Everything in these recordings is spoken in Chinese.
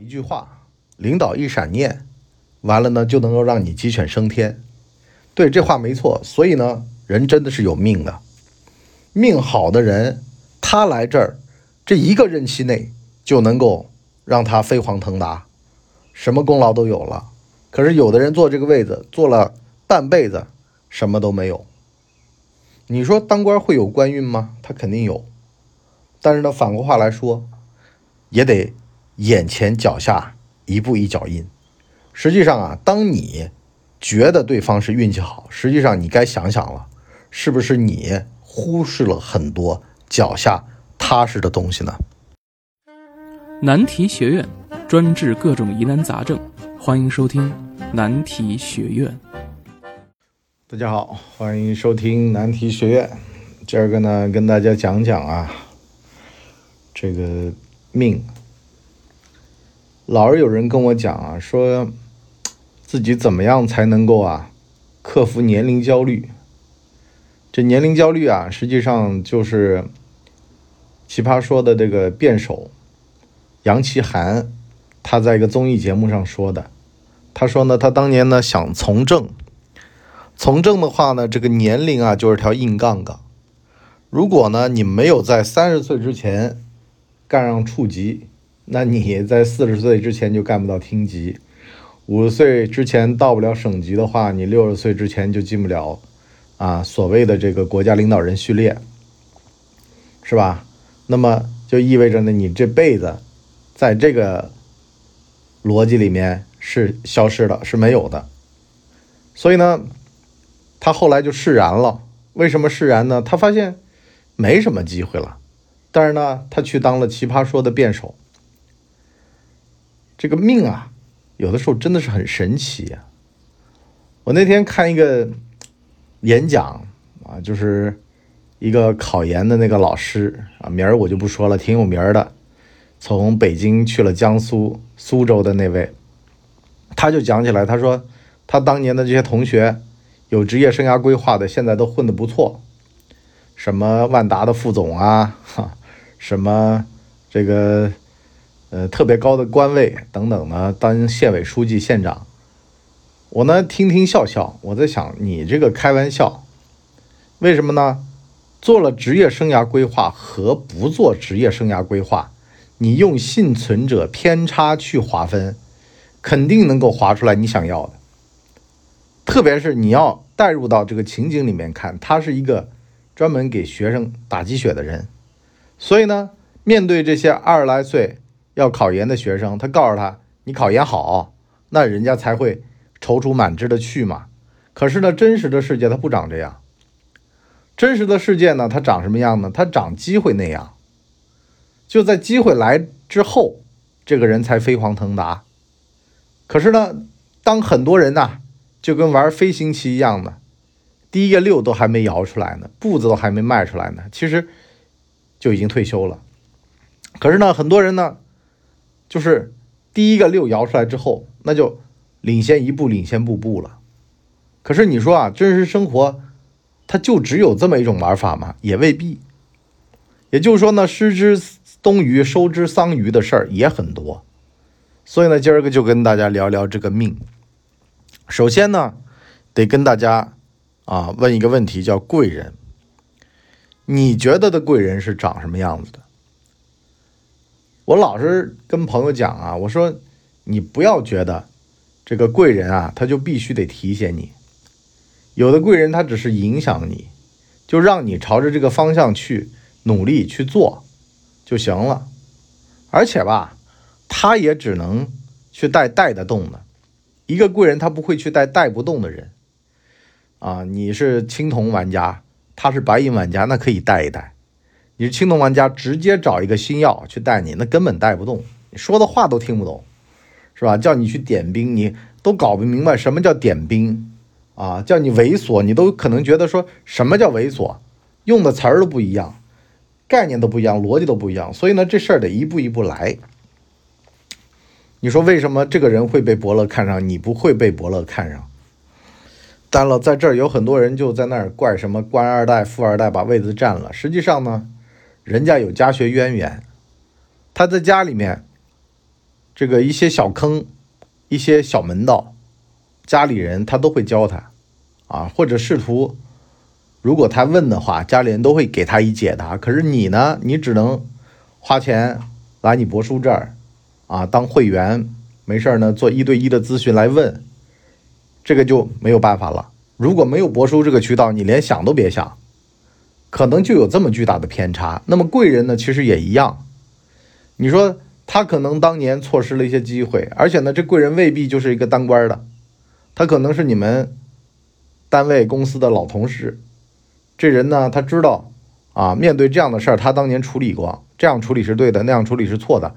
一句话，领导一闪念，完了呢就能够让你鸡犬升天。对，这话没错。所以呢，人真的是有命的，命好的人，他来这儿，这一个任期内就能够让他飞黄腾达，什么功劳都有了。可是有的人坐这个位子坐了半辈子，什么都没有。你说当官会有官运吗？他肯定有，但是呢，反过话来说，也得眼前脚下一步一脚印。实际上啊，当你觉得对方是运气好，实际上你该想想了，是不是你忽视了很多脚下踏实的东西呢？难题学院专治各种疑难杂症，欢迎收听难题学院。大家好，欢迎收听难题学院。今儿个呢，跟大家讲讲啊，这个命。老是有人跟我讲啊，说自己怎么样才能够啊克服年龄焦虑。这年龄焦虑啊，实际上就是奇葩说的这个辩手杨奇涵，他在一个综艺节目上说的。他说呢，他当年呢想从政。从政的话呢，这个年龄啊就是条硬杠杠。如果呢你没有在三十岁之前干上处级，那你在四十岁之前就干不到厅级；五十岁之前到不了省级的话，你六十岁之前就进不了啊所谓的这个国家领导人序列，是吧？那么就意味着呢你这辈子在这个逻辑里面是消失的，是没有的。所以呢。他后来就释然了，为什么释然呢？他发现没什么机会了，但是呢，他去当了奇葩说的辩手。这个命啊，有的时候真的是很神奇啊。我那天看一个演讲啊，就是一个考研的那个老师啊，名儿我就不说了，挺有名的，从北京去了江苏苏州的那位，他就讲起来，他说他当年的这些同学。有职业生涯规划的，现在都混得不错，什么万达的副总啊，哈，什么这个呃特别高的官位等等呢，当县委书记、县长，我呢听听笑笑，我在想你这个开玩笑，为什么呢？做了职业生涯规划和不做职业生涯规划，你用幸存者偏差去划分，肯定能够划出来你想要的。特别是你要带入到这个情景里面看，他是一个专门给学生打鸡血的人，所以呢，面对这些二十来岁要考研的学生，他告诉他：“你考研好，那人家才会踌躇满志的去嘛。”可是呢，真实的世界它不长这样，真实的世界呢，它长什么样呢？它长机会那样，就在机会来之后，这个人才飞黄腾达。可是呢，当很多人呐。就跟玩飞行棋一样的，第一个六都还没摇出来呢，步子都还没迈出来呢，其实就已经退休了。可是呢，很多人呢，就是第一个六摇出来之后，那就领先一步，领先步步了。可是你说啊，真实生活它就只有这么一种玩法吗？也未必。也就是说呢，失之东隅，收之桑榆的事儿也很多。所以呢，今儿个就跟大家聊聊这个命。首先呢，得跟大家啊问一个问题，叫贵人。你觉得的贵人是长什么样子的？我老是跟朋友讲啊，我说你不要觉得这个贵人啊，他就必须得提携你。有的贵人他只是影响你，就让你朝着这个方向去努力去做就行了。而且吧，他也只能去带带得动的。一个贵人，他不会去带带不动的人，啊，你是青铜玩家，他是白银玩家，那可以带一带。你是青铜玩家，直接找一个星耀去带你，那根本带不动，你说的话都听不懂，是吧？叫你去点兵，你都搞不明白什么叫点兵，啊，叫你猥琐，你都可能觉得说什么叫猥琐，用的词儿都不一样，概念都不一样，逻辑都不一样，所以呢，这事儿得一步一步来。你说为什么这个人会被伯乐看上，你不会被伯乐看上？当然了，在这儿有很多人就在那儿怪什么官二代、富二代把位子占了。实际上呢，人家有家学渊源，他在家里面这个一些小坑、一些小门道，家里人他都会教他啊，或者试图，如果他问的话，家里人都会给他一解答。可是你呢，你只能花钱来你博叔这儿啊当会员，没事儿呢做一对一的咨询来问，这个就没有办法了。如果没有博叔这个渠道，你连想都别想，可能就有这么巨大的偏差。那么贵人呢，其实也一样。你说他可能当年错失了一些机会，而且呢，这贵人未必就是一个当官的，他可能是你们单位公司的老同事。这人呢，他知道啊，面对这样的事儿，他当年处理过，这样处理是对的，那样处理是错的。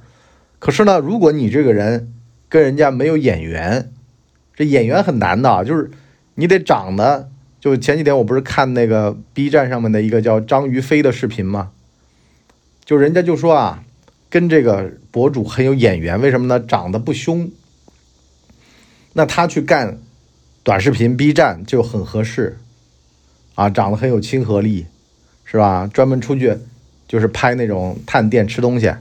可是呢，如果你这个人跟人家没有眼缘，这眼缘很难的，就是你得长得。就前几天我不是看那个 B 站上面的一个叫张于飞的视频吗？就人家就说啊。跟这个博主很有眼缘，为什么呢？长得不凶，那他去干短视频 B 站就很合适啊，长得很有亲和力，是吧？专门出去就是拍那种探店吃东西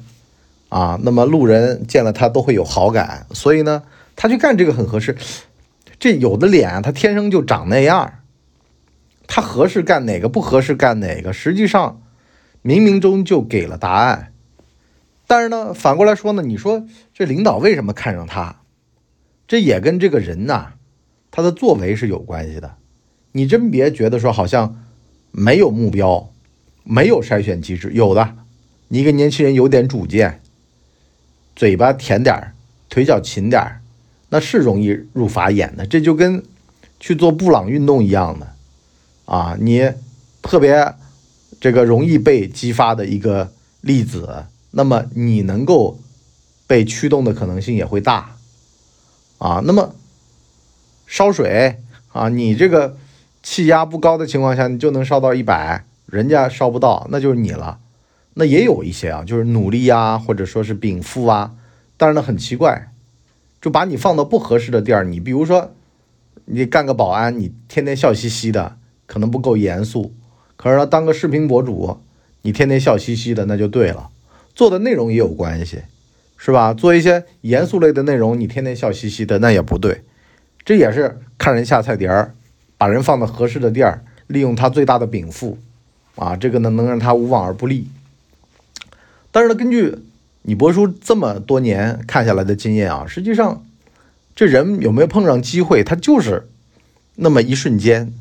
啊，那么路人见了他都会有好感，所以呢，他去干这个很合适。这有的脸他天生就长那样，他合适干哪个，不合适干哪个，实际上冥冥中就给了答案。但是呢，反过来说呢，你说这领导为什么看上他？这也跟这个人呐，他的作为是有关系的。你真别觉得说好像没有目标，没有筛选机制，有的。你一个年轻人有点主见，嘴巴甜点儿，腿脚勤点儿，那是容易入法眼的。这就跟去做布朗运动一样的啊，你特别这个容易被激发的一个粒子。那么你能够被驱动的可能性也会大啊。那么烧水啊，你这个气压不高的情况下，你就能烧到一百，人家烧不到，那就是你了。那也有一些啊，就是努力啊，或者说是禀赋啊，但是呢很奇怪，就把你放到不合适的地儿。你比如说，你干个保安，你天天笑嘻嘻的，可能不够严肃。可是呢，当个视频博主，你天天笑嘻嘻的，那就对了。做的内容也有关系，是吧？做一些严肃类的内容，你天天笑嘻嘻的，那也不对。这也是看人下菜碟儿，把人放到合适的地儿，利用他最大的禀赋，啊，这个呢能让他无往而不利。但是呢，根据你博叔这么多年看下来的经验啊，实际上这人有没有碰上机会，他就是那么一瞬间，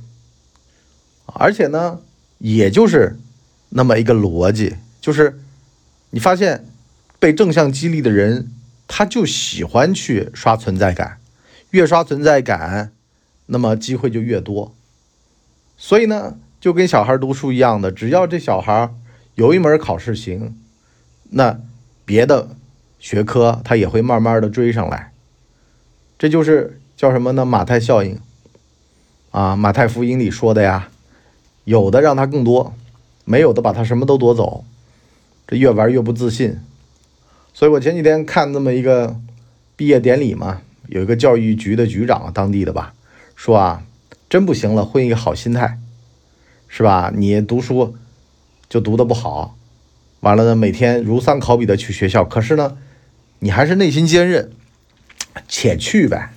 而且呢，也就是那么一个逻辑，就是。你发现，被正向激励的人，他就喜欢去刷存在感，越刷存在感，那么机会就越多。所以呢，就跟小孩读书一样的，只要这小孩有一门考试行，那别的学科他也会慢慢的追上来。这就是叫什么呢？马太效应啊，马太福音里说的呀，有的让他更多，没有的把他什么都夺走。这越玩越不自信，所以我前几天看那么一个毕业典礼嘛，有一个教育局的局长，当地的吧，说啊，真不行了，混一个好心态，是吧？你读书就读的不好，完了呢，每天如丧考妣的去学校，可是呢，你还是内心坚韧，且去呗，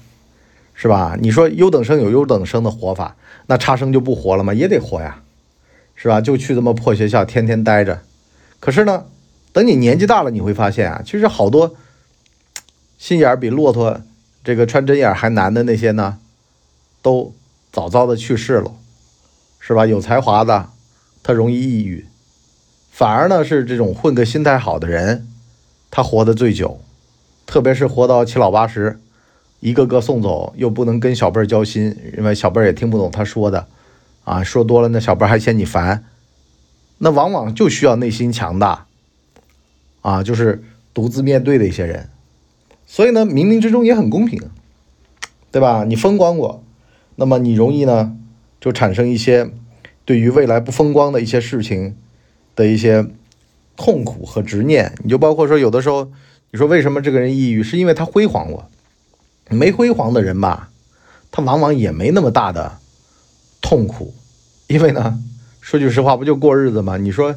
是吧？你说优等生有优等生的活法，那差生就不活了吗？也得活呀，是吧？就去这么破学校，天天待着。可是呢，等你年纪大了，你会发现啊，其实好多心眼儿比骆驼这个穿针眼还难的那些呢，都早早的去世了，是吧？有才华的，他容易抑郁，反而呢是这种混个心态好的人，他活得最久，特别是活到七老八十，一个个送走，又不能跟小辈儿交心，因为小辈儿也听不懂他说的，啊，说多了那小辈还嫌你烦。那往往就需要内心强大，啊，就是独自面对的一些人，所以呢，冥冥之中也很公平，对吧？你风光过，那么你容易呢，就产生一些对于未来不风光的一些事情的一些痛苦和执念。你就包括说，有的时候你说为什么这个人抑郁，是因为他辉煌过，没辉煌的人吧，他往往也没那么大的痛苦，因为呢。说句实话，不就过日子吗？你说，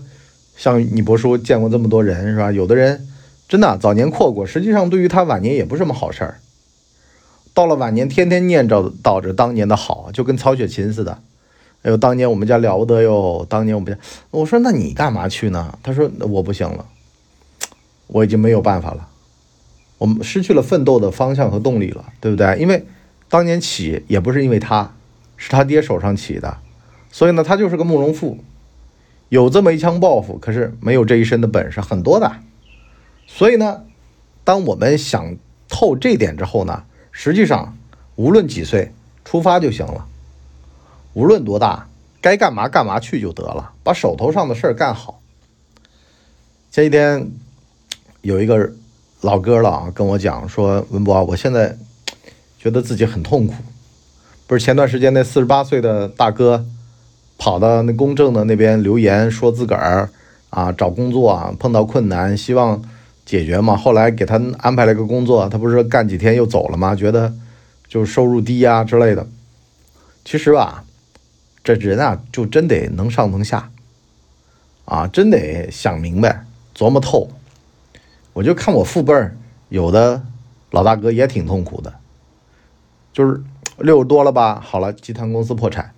像你博叔见过这么多人是吧？有的人真的早年阔过，实际上对于他晚年也不是什么好事儿。到了晚年，天天念叨叨着当年的好，就跟曹雪芹似的。哎呦，当年我们家了不得哟！当年我们家，我说那你干嘛去呢？他说我不行了，我已经没有办法了，我们失去了奋斗的方向和动力了，对不对？因为当年起也不是因为他，是他爹手上起的，所以呢，他就是个慕容复，有这么一腔抱负，可是没有这一身的本事，很多的。所以呢，当我们想透这点之后呢，实际上无论几岁出发就行了。无论多大，该干嘛干嘛去就得了，把手头上的事儿干好。前几天有一个老哥了啊，跟我讲说：“文博，我现在觉得自己很痛苦。不是前段时间那四十八岁的大哥跑到那公证的那边留言，说自个儿啊找工作啊碰到困难，希望解决嘛。后来给他安排了个工作，他不是干几天又走了吗？觉得就收入低呀之类的。其实吧。”这人啊，就真得能上能下，啊，真得想明白、琢磨透。我就看我父辈儿有的老大哥也挺痛苦的，就是六十多了吧，好了，集团公司破产，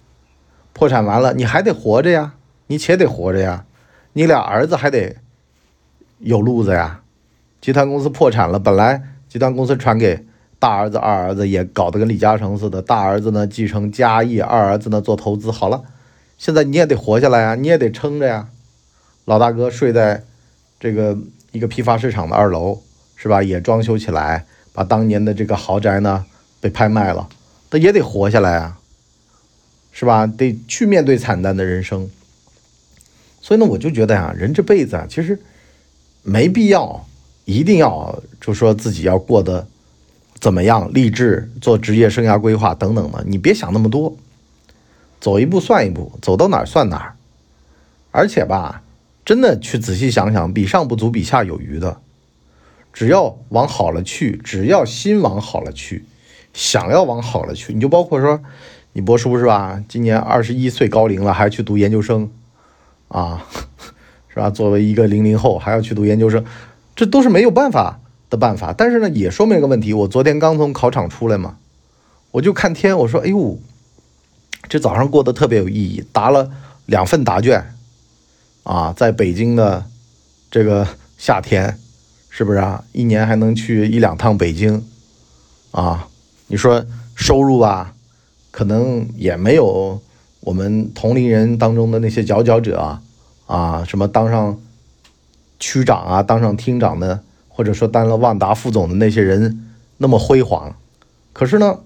破产完了，你还得活着呀，你且得活着呀，你俩儿子还得有路子呀。集团公司破产了，本来集团公司传给。大儿子、二儿子也搞得跟李嘉诚似的。大儿子呢继承家业，二儿子呢做投资。好了，现在你也得活下来呀，你也得撑着呀。老大哥睡在这个一个批发市场的二楼，是吧？也装修起来，把当年的这个豪宅呢被拍卖了，他也得活下来啊，是吧？得去面对惨淡的人生。所以呢，我就觉得呀，人这辈子啊，其实没必要一定要就说自己要过得。怎么样？励志做职业生涯规划等等的，你别想那么多，走一步算一步，走到哪儿算哪儿。而且吧，真的去仔细想想，比上不足，比下有余的。只要往好了去，只要心往好了去，想要往好了去，你就包括说，你博叔是吧？今年二十一岁高龄了，还去读研究生，啊，是吧？作为一个零零后，还要去读研究生，这都是没有办法。的办法，但是呢，也说明一个问题。我昨天刚从考场出来嘛，我就看天，我说：“哎呦，这早上过得特别有意义，答了两份答卷，啊，在北京的这个夏天，是不是啊？一年还能去一两趟北京，啊，你说收入吧，可能也没有我们同龄人当中的那些佼佼者啊，什么当上区长啊，当上厅长的。”或者说当了万达副总的那些人那么辉煌，可是呢，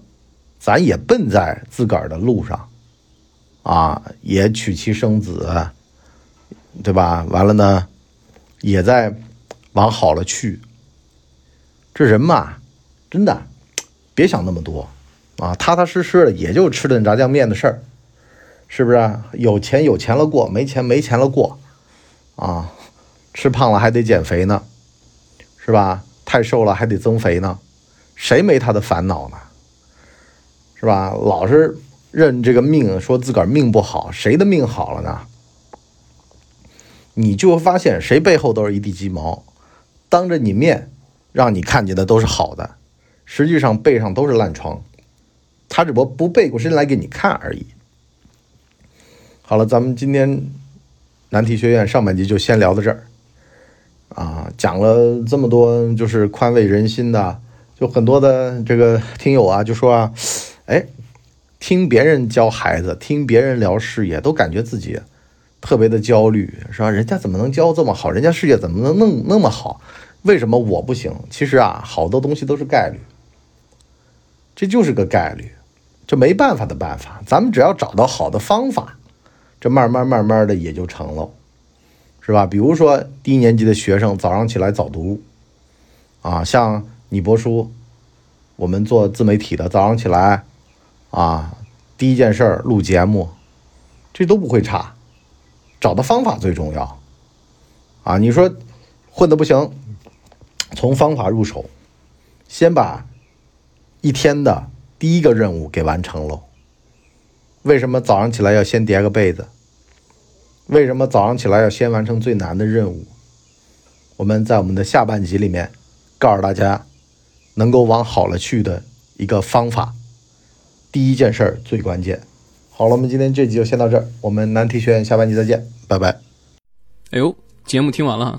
咱也奔在自个儿的路上，啊，也娶妻生子，对吧？完了呢，也在往好了去。这人嘛，真的别想那么多啊，踏踏实实的，也就吃顿炸酱面的事儿，是不是？有钱有钱了过，没钱没钱了过，啊，吃胖了还得减肥呢。是吧？太瘦了还得增肥呢，谁没他的烦恼呢？是吧？老是认这个命，说自个儿命不好，谁的命好了呢？你就会发现，谁背后都是一地鸡毛，当着你面让你看见的都是好的，实际上背上都是烂疮，他只不过不背过身来给你看而已。好了，咱们今天难题学院上半集就先聊到这儿。啊，讲了这么多，就是宽慰人心的，就很多的这个听友啊，就说啊，哎，听别人教孩子，听别人聊事业，都感觉自己特别的焦虑，是吧？人家怎么能教这么好？人家事业怎么能弄那么好？为什么我不行？其实啊，好多东西都是概率，这就是个概率，这没办法的办法。咱们只要找到好的方法，这慢慢慢慢的也就成了。是吧？比如说低年级的学生早上起来早读，啊，像你博叔，我们做自媒体的早上起来，啊，第一件事录节目，这都不会差，找到方法最重要，啊，你说混的不行，从方法入手，先把一天的第一个任务给完成喽。为什么早上起来要先叠个被子？为什么早上起来要先完成最难的任务？我们在我们的下半集里面告诉大家，能够往好了去的一个方法。第一件事儿最关键。好了，我们今天这集就先到这儿，我们难题学院下半集再见，拜拜。哎呦，节目听完了，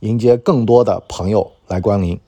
迎接更多的朋友来光临。